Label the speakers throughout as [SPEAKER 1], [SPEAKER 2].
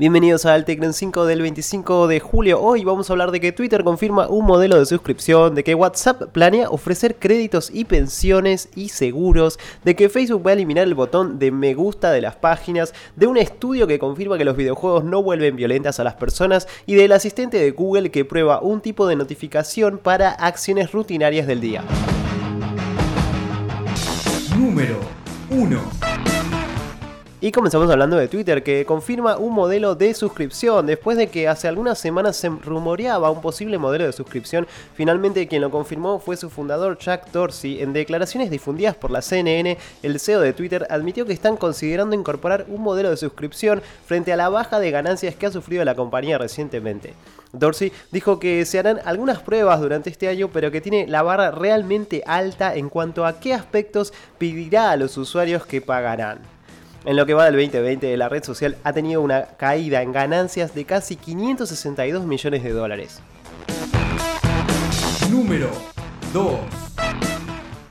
[SPEAKER 1] Bienvenidos al Tecno 5 del 25 de julio. Hoy vamos a hablar de que Twitter confirma un modelo de suscripción, de que WhatsApp planea ofrecer créditos y pensiones y seguros, de que Facebook va a eliminar el botón de me gusta de las páginas, de un estudio que confirma que los videojuegos no vuelven violentas a las personas y del asistente de Google que prueba un tipo de notificación para acciones rutinarias del día.
[SPEAKER 2] Número 1.
[SPEAKER 1] Y comenzamos hablando de Twitter, que confirma un modelo de suscripción. Después de que hace algunas semanas se rumoreaba un posible modelo de suscripción, finalmente quien lo confirmó fue su fundador Jack Dorsey. En declaraciones difundidas por la CNN, el CEO de Twitter admitió que están considerando incorporar un modelo de suscripción frente a la baja de ganancias que ha sufrido la compañía recientemente. Dorsey dijo que se harán algunas pruebas durante este año, pero que tiene la barra realmente alta en cuanto a qué aspectos pedirá a los usuarios que pagarán. En lo que va del 2020, la red social ha tenido una caída en ganancias de casi 562 millones de dólares.
[SPEAKER 2] Número 2.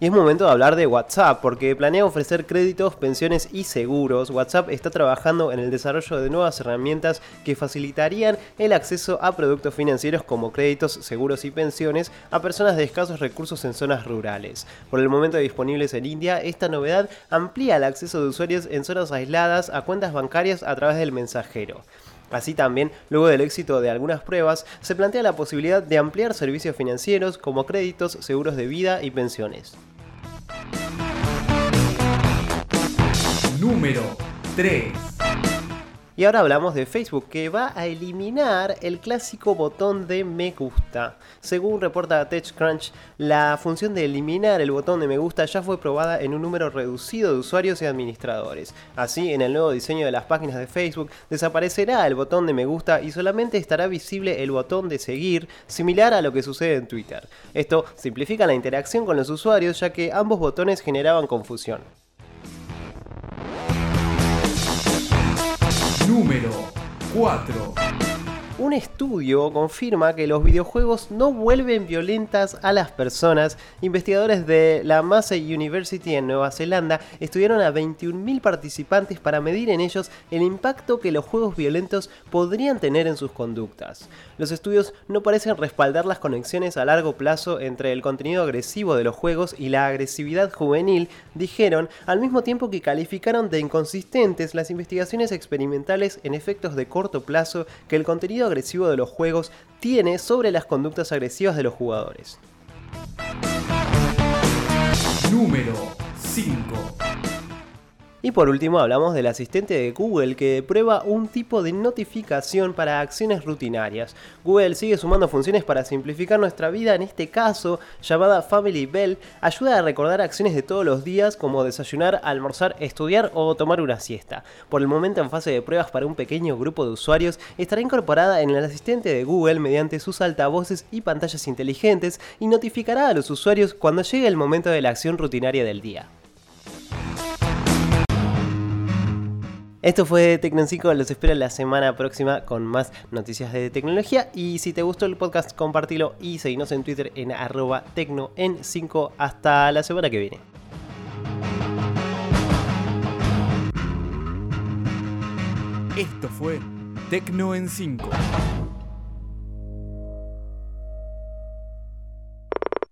[SPEAKER 1] Y es momento de hablar de WhatsApp, porque planea ofrecer créditos, pensiones y seguros. WhatsApp está trabajando en el desarrollo de nuevas herramientas que facilitarían el acceso a productos financieros como créditos, seguros y pensiones a personas de escasos recursos en zonas rurales. Por el momento disponibles en India, esta novedad amplía el acceso de usuarios en zonas aisladas a cuentas bancarias a través del mensajero. Así también, luego del éxito de algunas pruebas, se plantea la posibilidad de ampliar servicios financieros como créditos, seguros de vida y pensiones.
[SPEAKER 2] Número 3.
[SPEAKER 1] Y ahora hablamos de Facebook, que va a eliminar el clásico botón de me gusta. Según reporta TechCrunch, la función de eliminar el botón de me gusta ya fue probada en un número reducido de usuarios y administradores. Así, en el nuevo diseño de las páginas de Facebook, desaparecerá el botón de me gusta y solamente estará visible el botón de seguir, similar a lo que sucede en Twitter. Esto simplifica la interacción con los usuarios ya que ambos botones generaban confusión.
[SPEAKER 2] Número 4.
[SPEAKER 1] Un estudio confirma que los videojuegos no vuelven violentas a las personas. Investigadores de la Massey University en Nueva Zelanda estudiaron a 21.000 participantes para medir en ellos el impacto que los juegos violentos podrían tener en sus conductas. Los estudios no parecen respaldar las conexiones a largo plazo entre el contenido agresivo de los juegos y la agresividad juvenil, dijeron, al mismo tiempo que calificaron de inconsistentes las investigaciones experimentales en efectos de corto plazo que el contenido agresivo de los juegos tiene sobre las conductas agresivas de los jugadores.
[SPEAKER 2] Número 5.
[SPEAKER 1] Y por último hablamos del asistente de Google que prueba un tipo de notificación para acciones rutinarias. Google sigue sumando funciones para simplificar nuestra vida, en este caso llamada Family Bell, ayuda a recordar acciones de todos los días como desayunar, almorzar, estudiar o tomar una siesta. Por el momento en fase de pruebas para un pequeño grupo de usuarios, estará incorporada en el asistente de Google mediante sus altavoces y pantallas inteligentes y notificará a los usuarios cuando llegue el momento de la acción rutinaria del día. Esto fue Tecno 5, los espero la semana próxima con más noticias de tecnología y si te gustó el podcast compartilo y seguinos en Twitter en arroba tecno en 5 hasta la semana que viene.
[SPEAKER 2] Esto fue Tecno en 5.